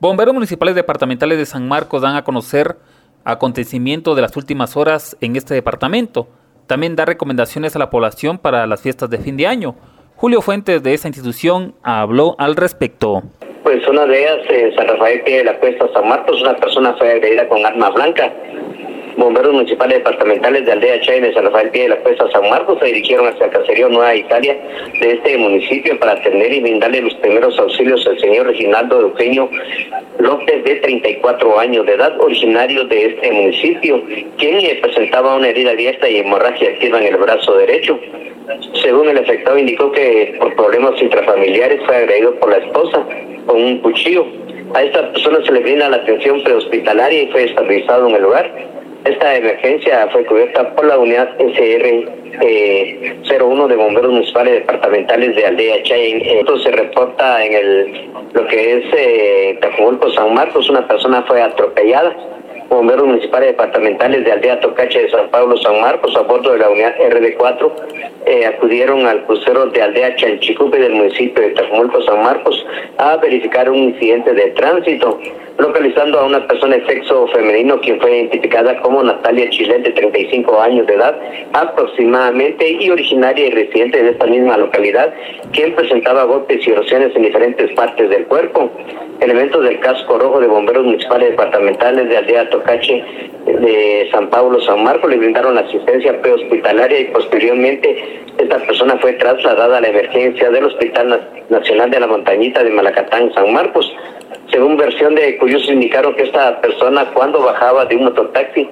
Bomberos municipales departamentales de San Marcos dan a conocer acontecimientos de las últimas horas en este departamento. También da recomendaciones a la población para las fiestas de fin de año. Julio Fuentes de esa institución habló al respecto. Pues una de ellas, San Rafael Pie de la Cuesta San Marcos, una persona fue agredida con arma blanca bomberos municipales departamentales de Aldea de San Rafael Pie de la Cuesta San Marcos se dirigieron hacia el caserío Nueva Italia de este municipio para atender y brindarle los primeros auxilios al señor Reginaldo Eugenio López, de 34 años de edad, originario de este municipio, quien presentaba una herida abierta y hemorragia activa en el brazo derecho. Según el afectado indicó que por problemas intrafamiliares fue agredido por la esposa con un cuchillo. A esta persona se le brinda la atención prehospitalaria y fue estabilizado en el lugar. Esta emergencia fue cubierta por la unidad SR eh, 01 de bomberos municipales departamentales de Aldea Chayen. Esto se reporta en el lo que es eh, San Marcos. Una persona fue atropellada bomberos municipales departamentales de Aldea Tocache de San Pablo, San Marcos, a bordo de la unidad RD4, eh, acudieron al crucero de Aldea Chanchicupe del municipio de Tajumulco, San Marcos, a verificar un incidente de tránsito, localizando a una persona de sexo femenino, quien fue identificada como Natalia Chilet, de 35 años de edad aproximadamente, y originaria y residente de esta misma localidad, quien presentaba golpes y erosiones en diferentes partes del cuerpo. Elementos del casco rojo de bomberos municipales departamentales de Aldea Tocache de San Pablo, San Marcos, le brindaron asistencia prehospitalaria y posteriormente esta persona fue trasladada a la emergencia del Hospital Nacional de la Montañita de Malacatán, San Marcos. Según versión de curiosos indicaron que esta persona cuando bajaba de un mototaxi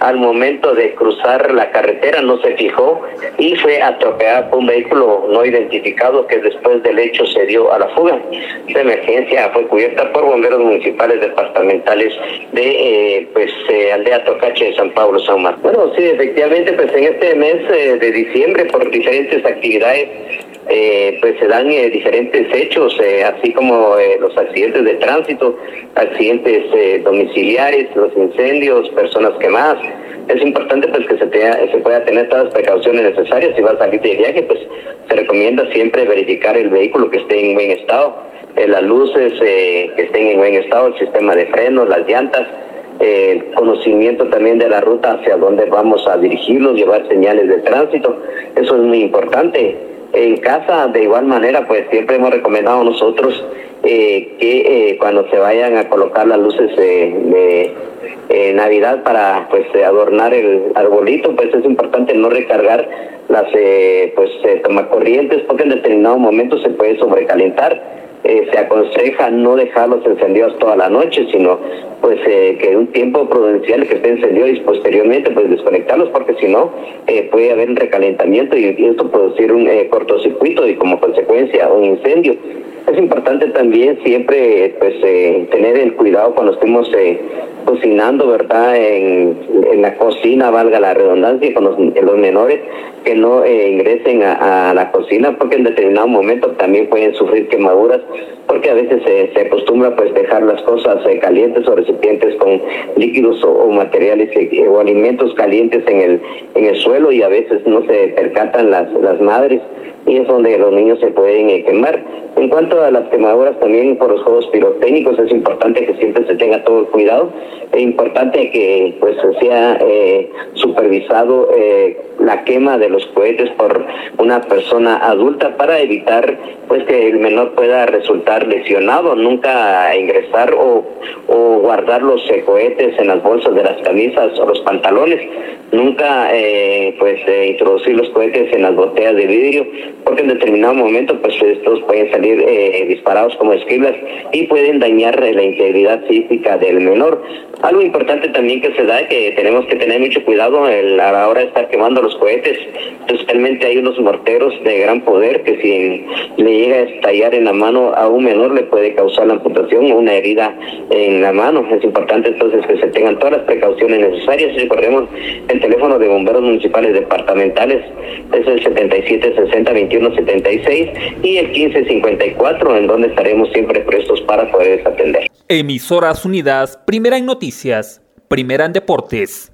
al momento de cruzar la carretera no se fijó y fue atropellada por un vehículo no identificado que después del hecho se dio a la fuga. Esta emergencia fue cubierta por bomberos municipales departamentales de eh, pues eh, Aldea Tocache de San Pablo, San Marcos. Bueno, sí, efectivamente, pues en este mes eh, de diciembre por diferentes actividades pues se dan diferentes hechos, así como los accidentes de tránsito, accidentes domiciliares, los incendios, personas quemadas es importante pues que se, se pueda tener todas las precauciones necesarias. Si va a salir de viaje, pues se recomienda siempre verificar el vehículo que esté en buen estado, eh, las luces eh, que estén en buen estado, el sistema de frenos, las llantas, el eh, conocimiento también de la ruta hacia dónde vamos a dirigirnos, llevar señales de tránsito. Eso es muy importante. En casa, de igual manera, pues siempre hemos recomendado nosotros que cuando se vayan a colocar las luces de eh, Navidad para pues adornar el arbolito, pues es importante no recargar las eh, pues eh, tomacorrientes porque en determinado momento se puede sobrecalentar. Se aconseja no dejarlos encendidos toda la noche, sino pues que un tiempo prudencial que esté encendido y posteriormente pues desconectarlos porque si no puede haber un recalentamiento y, esto producir un cortocircuito y como consecuencia un incendio. Es importante también siempre pues tener el cuidado cuando estemos cocinando, ¿verdad? En, la cocina, valga la redundancia, con los, menores que no eh, ingresen a, la cocina porque en determinado momento también pueden sufrir quemaduras porque a veces se, acostumbra pues dejar las cosas eh, calientes o recipientes con líquidos o, materiales eh, o alimentos calientes en el en el suelo y a veces no se percatan las, las madres y es donde los niños se pueden quemar. En cuanto a las quemaduras también por los juegos pirotécnicos es importante que siempre se tenga todo el cuidado es importante que pues sea eh, supervisado eh, la quema de los cohetes por una persona adulta para evitar pues que el menor pueda resultar lesionado, nunca ingresar o, o guardar los eh, cohetes en las bolsas de las camisas o los pantalones, nunca pues introducir los cohetes en las botellas de vidrio, porque en determinado momento pues estos pueden salir disparados como esquiblas y pueden dañar la integridad física del menor. Algo importante también que se da es que tenemos que tener mucho cuidado a la hora de estar quemando los cohetes. Especialmente hay unos morteros de gran poder que si le llega a estallar en la mano a un menor le puede causar la amputación o una herida en la mano. Es importante entonces que se tengan todas las precauciones necesarias. Recordemos el teléfono de bomberos municipales departamentales es el 7760 2176 y el 1554 en donde estaremos siempre prestos para poder atender. Emisoras Unidas, primera en noticias, primera en deportes.